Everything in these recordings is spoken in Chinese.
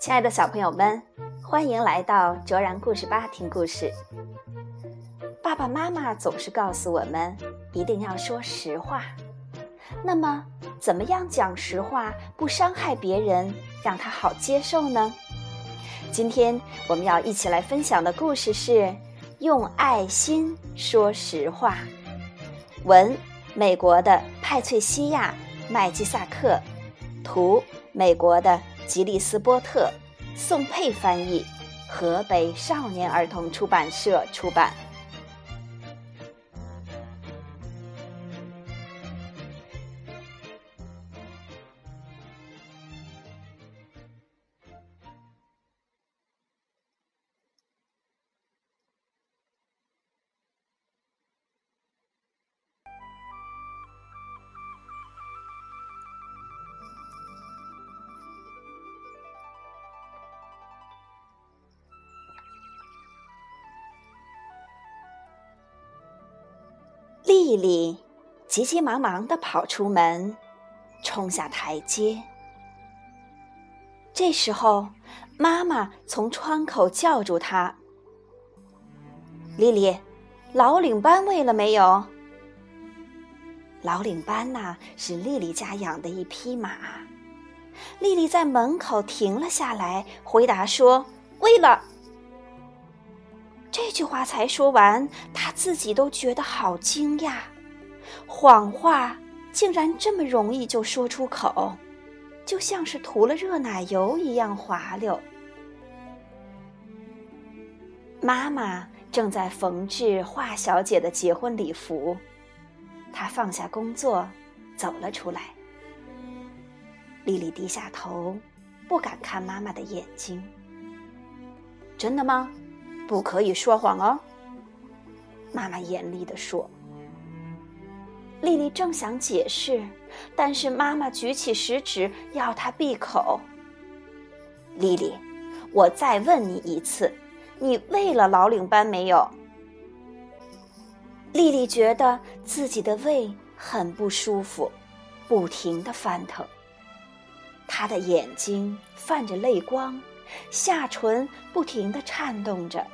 亲爱的小朋友们，欢迎来到卓然故事吧听故事。爸爸妈妈总是告诉我们，一定要说实话。那么，怎么样讲实话不伤害别人，让他好接受呢？今天我们要一起来分享的故事是《用爱心说实话》。文：美国的派翠西亚·麦基萨克，图：美国的吉利斯波特，宋佩翻译，河北少年儿童出版社出版。丽丽急急忙忙地跑出门，冲下台阶。这时候，妈妈从窗口叫住她：“丽丽，老领班喂了没有？”老领班呐，是丽丽家养的一匹马。丽丽在门口停了下来，回答说：“喂了。”这句话才说完，她自己都觉得好惊讶，谎话竟然这么容易就说出口，就像是涂了热奶油一样滑溜。妈妈正在缝制华小姐的结婚礼服，她放下工作，走了出来。丽丽低下头，不敢看妈妈的眼睛。真的吗？不可以说谎哦，妈妈严厉地说。丽丽正想解释，但是妈妈举起食指要她闭口。丽丽，我再问你一次，你喂了老领班没有？丽丽觉得自己的胃很不舒服，不停的翻腾。她的眼睛泛着泪光，下唇不停的颤动着。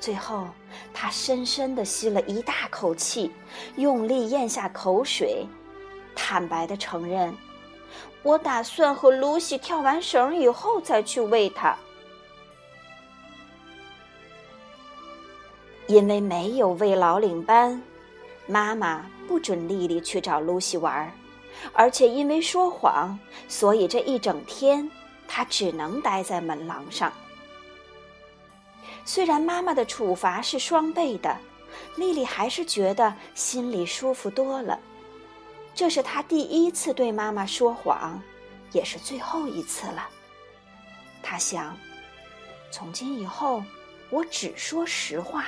最后，他深深地吸了一大口气，用力咽下口水，坦白地承认：“我打算和露西跳完绳以后再去喂它。”因为没有喂老领班，妈妈不准丽丽去找露西玩，而且因为说谎，所以这一整天她只能待在门廊上。虽然妈妈的处罚是双倍的，丽丽还是觉得心里舒服多了。这是她第一次对妈妈说谎，也是最后一次了。她想，从今以后，我只说实话。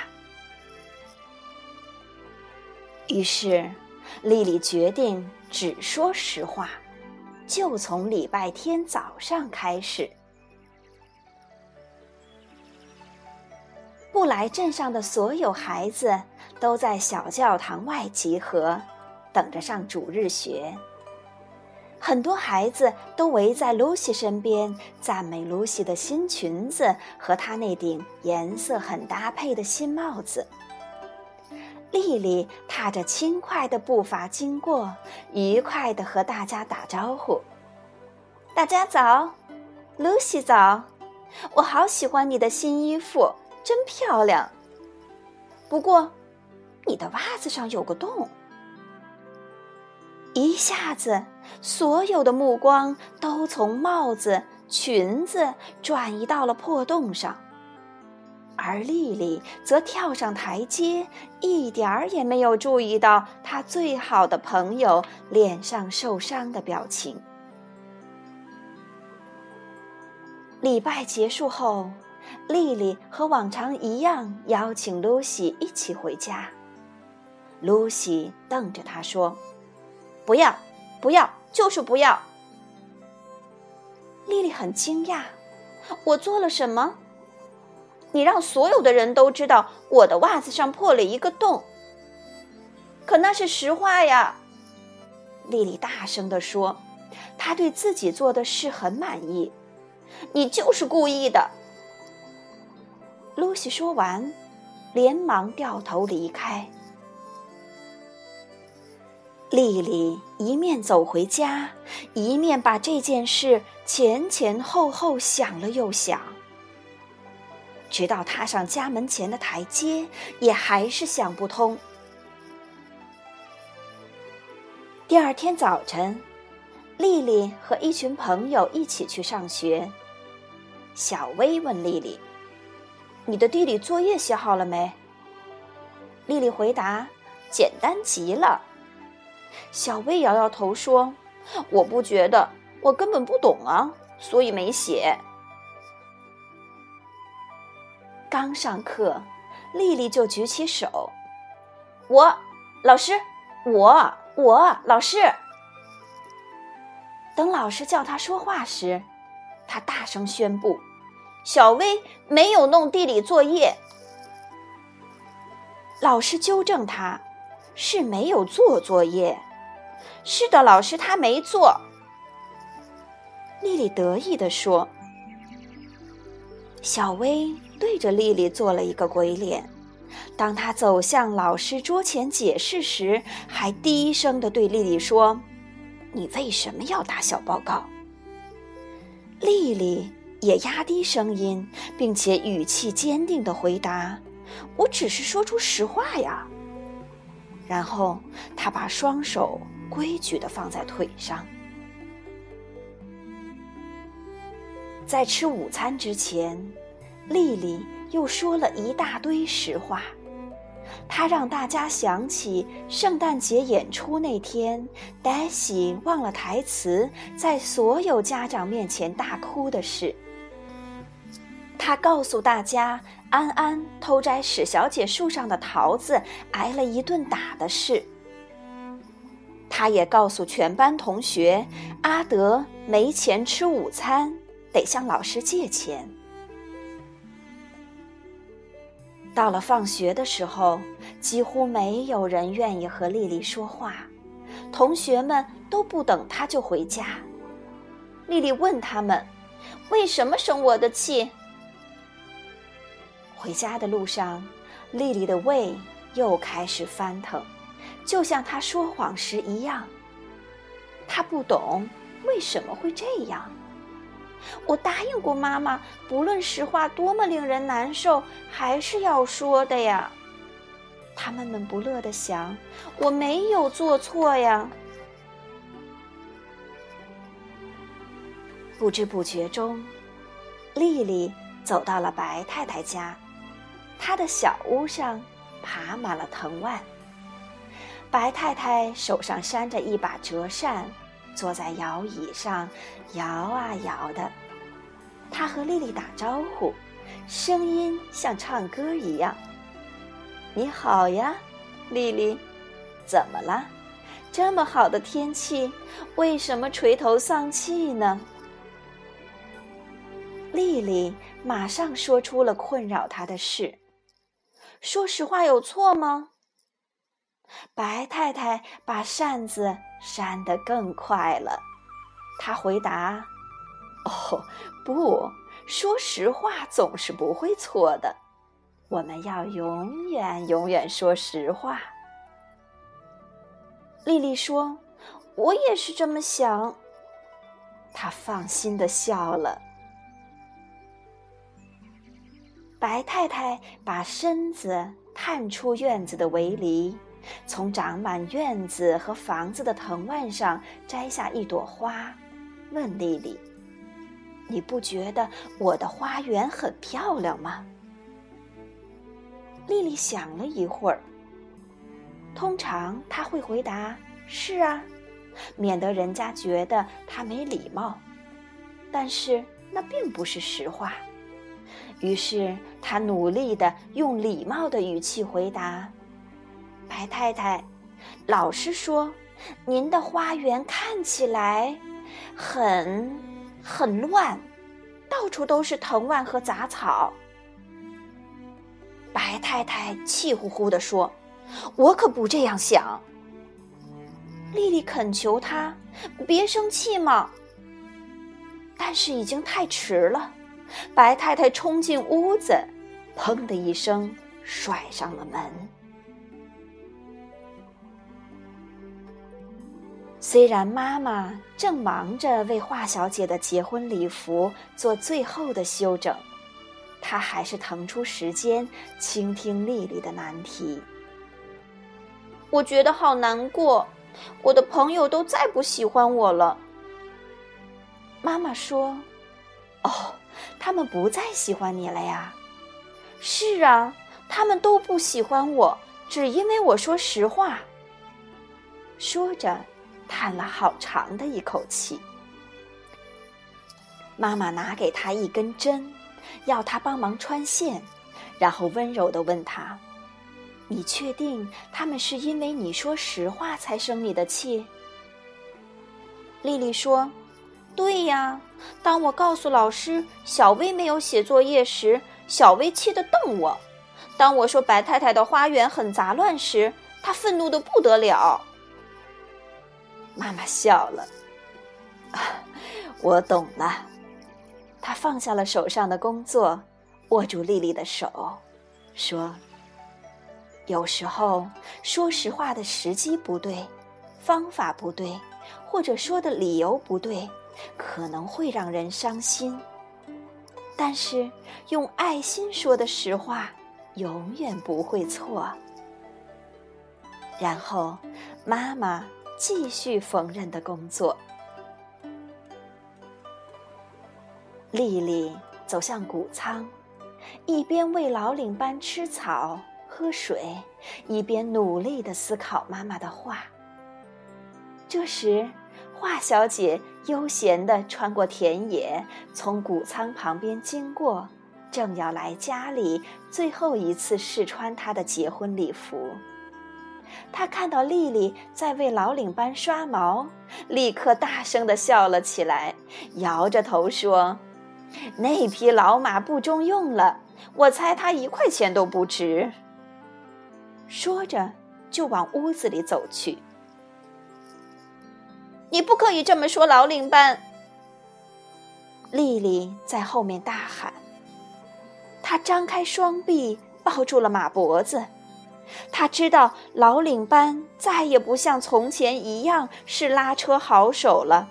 于是，丽丽决定只说实话，就从礼拜天早上开始。来镇上的所有孩子都在小教堂外集合，等着上主日学。很多孩子都围在露西身边，赞美露西的新裙子和她那顶颜色很搭配的新帽子。丽丽踏着轻快的步伐经过，愉快地和大家打招呼：“大家早，露西早，我好喜欢你的新衣服。”真漂亮。不过，你的袜子上有个洞。一下子，所有的目光都从帽子、裙子转移到了破洞上，而丽丽则跳上台阶，一点儿也没有注意到她最好的朋友脸上受伤的表情。礼拜结束后。丽丽和往常一样邀请露西一起回家。露西瞪着她说：“不要，不要，就是不要。”丽丽很惊讶：“我做了什么？你让所有的人都知道我的袜子上破了一个洞。可那是实话呀！”丽丽大声地说：“她对自己做的事很满意。你就是故意的。露西说完，连忙掉头离开。丽丽一面走回家，一面把这件事前前后后想了又想，直到踏上家门前的台阶，也还是想不通。第二天早晨，丽丽和一群朋友一起去上学。小薇问丽丽：“你的地理作业写好了没？”丽丽回答：“简单极了。”小薇摇摇头说：“我不觉得，我根本不懂啊，所以没写。”刚上课，丽丽就举起手：“我，老师，我。”我老师，等老师叫他说话时，他大声宣布：“小薇没有弄地理作业。”老师纠正他：“是没有做作业。”“是的，老师，他没做。”丽丽得意地说。小薇对着丽丽做了一个鬼脸。当他走向老师桌前解释时，还低声地对丽丽说：“你为什么要打小报告？”丽丽也压低声音，并且语气坚定地回答：“我只是说出实话呀。”然后他把双手规矩地放在腿上。在吃午餐之前，丽丽。又说了一大堆实话，她让大家想起圣诞节演出那天，黛西忘了台词，在所有家长面前大哭的事。他告诉大家，安安偷摘史小姐树上的桃子，挨了一顿打的事。他也告诉全班同学，阿德没钱吃午餐，得向老师借钱。到了放学的时候，几乎没有人愿意和丽丽说话，同学们都不等她就回家。丽丽问他们：“为什么生我的气？”回家的路上，丽丽的胃又开始翻腾，就像她说谎时一样。她不懂为什么会这样。我答应过妈妈，不论实话多么令人难受，还是要说的呀。他闷闷不乐地想：“我没有做错呀。”不知不觉中，丽丽走到了白太太家，他的小屋上爬满了藤蔓。白太太手上扇着一把折扇。坐在摇椅上，摇啊摇的。她和丽丽打招呼，声音像唱歌一样。你好呀，丽丽，怎么了？这么好的天气，为什么垂头丧气呢？丽丽马上说出了困扰她的事。说实话有错吗？白太太把扇子扇得更快了。她回答：“哦，不说实话总是不会错的，我们要永远永远说实话。”丽丽说：“我也是这么想。”她放心的笑了。白太太把身子探出院子的围篱。从长满院子和房子的藤蔓上摘下一朵花，问丽丽：“你不觉得我的花园很漂亮吗？”丽丽想了一会儿。通常她会回答：“是啊”，免得人家觉得她没礼貌。但是那并不是实话。于是他努力的用礼貌的语气回答。白太太，老实说，您的花园看起来很很乱，到处都是藤蔓和杂草。白太太气呼呼地说：“我可不这样想。”丽丽恳求她：“别生气嘛。”但是已经太迟了，白太太冲进屋子，砰的一声甩上了门。虽然妈妈正忙着为华小姐的结婚礼服做最后的修整，她还是腾出时间倾听丽丽的难题。我觉得好难过，我的朋友都再不喜欢我了。妈妈说：“哦，他们不再喜欢你了呀？”“是啊，他们都不喜欢我，只因为我说实话。”说着，叹了好长的一口气。妈妈拿给他一根针，要他帮忙穿线，然后温柔的问他：“你确定他们是因为你说实话才生你的气？”丽丽说。对呀，当我告诉老师小薇没有写作业时，小薇气得瞪我；当我说白太太的花园很杂乱时，她愤怒的不得了。妈妈笑了，我懂了。她放下了手上的工作，握住丽丽的手，说：“有时候说实话的时机不对，方法不对，或者说的理由不对。”可能会让人伤心，但是用爱心说的实话永远不会错。然后，妈妈继续缝纫的工作。丽丽走向谷仓，一边为老领班吃草喝水，一边努力的思考妈妈的话。这时。华小姐悠闲地穿过田野，从谷仓旁边经过，正要来家里最后一次试穿她的结婚礼服。她看到丽丽在为老领班刷毛，立刻大声地笑了起来，摇着头说：“那匹老马不中用了，我猜它一块钱都不值。”说着，就往屋子里走去。你不可以这么说，老领班。丽丽在后面大喊。她张开双臂抱住了马脖子。她知道老领班再也不像从前一样是拉车好手了，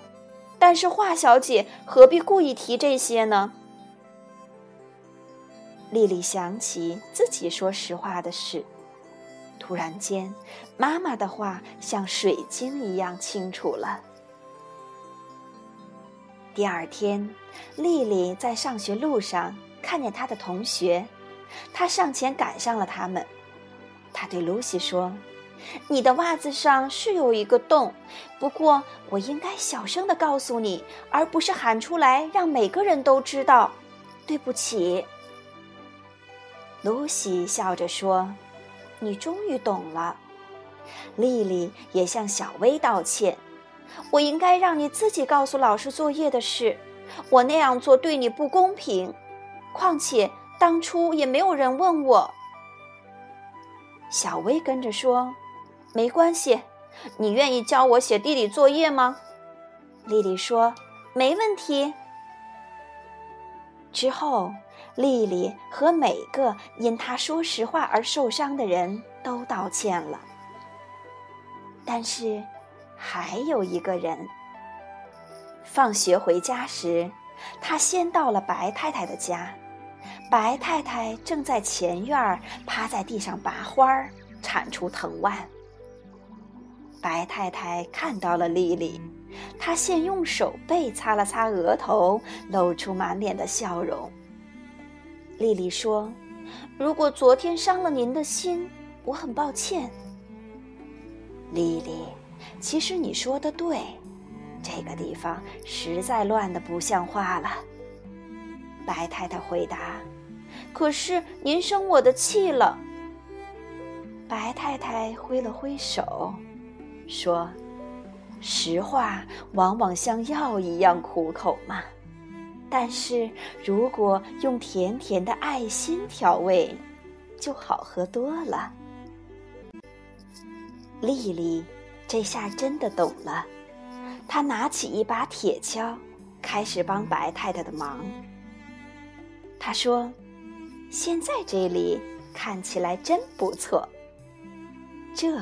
但是华小姐何必故意提这些呢？丽丽想起自己说实话的事，突然间，妈妈的话像水晶一样清楚了。第二天，丽丽在上学路上看见她的同学，她上前赶上了他们。她对露西说：“你的袜子上是有一个洞，不过我应该小声的告诉你，而不是喊出来让每个人都知道。对不起。”露西笑着说：“你终于懂了。”丽丽也向小薇道歉。我应该让你自己告诉老师作业的事，我那样做对你不公平。况且当初也没有人问我。小薇跟着说：“没关系，你愿意教我写地理作业吗？”丽丽说：“没问题。”之后，丽丽和每个因她说实话而受伤的人都道歉了。但是。还有一个人。放学回家时，他先到了白太太的家。白太太正在前院趴在地上拔花儿，铲出藤蔓。白太太看到了丽丽，她先用手背擦了擦额头，露出满脸的笑容。丽丽说：“如果昨天伤了您的心，我很抱歉。”丽丽。其实你说的对，这个地方实在乱的不像话了。白太太回答：“可是您生我的气了。”白太太挥了挥手，说：“实话往往像药一样苦口嘛，但是如果用甜甜的爱心调味，就好喝多了。”丽丽。这下真的懂了，她拿起一把铁锹，开始帮白太太的忙。他说：“现在这里看起来真不错。”这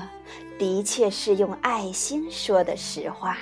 的确是用爱心说的实话。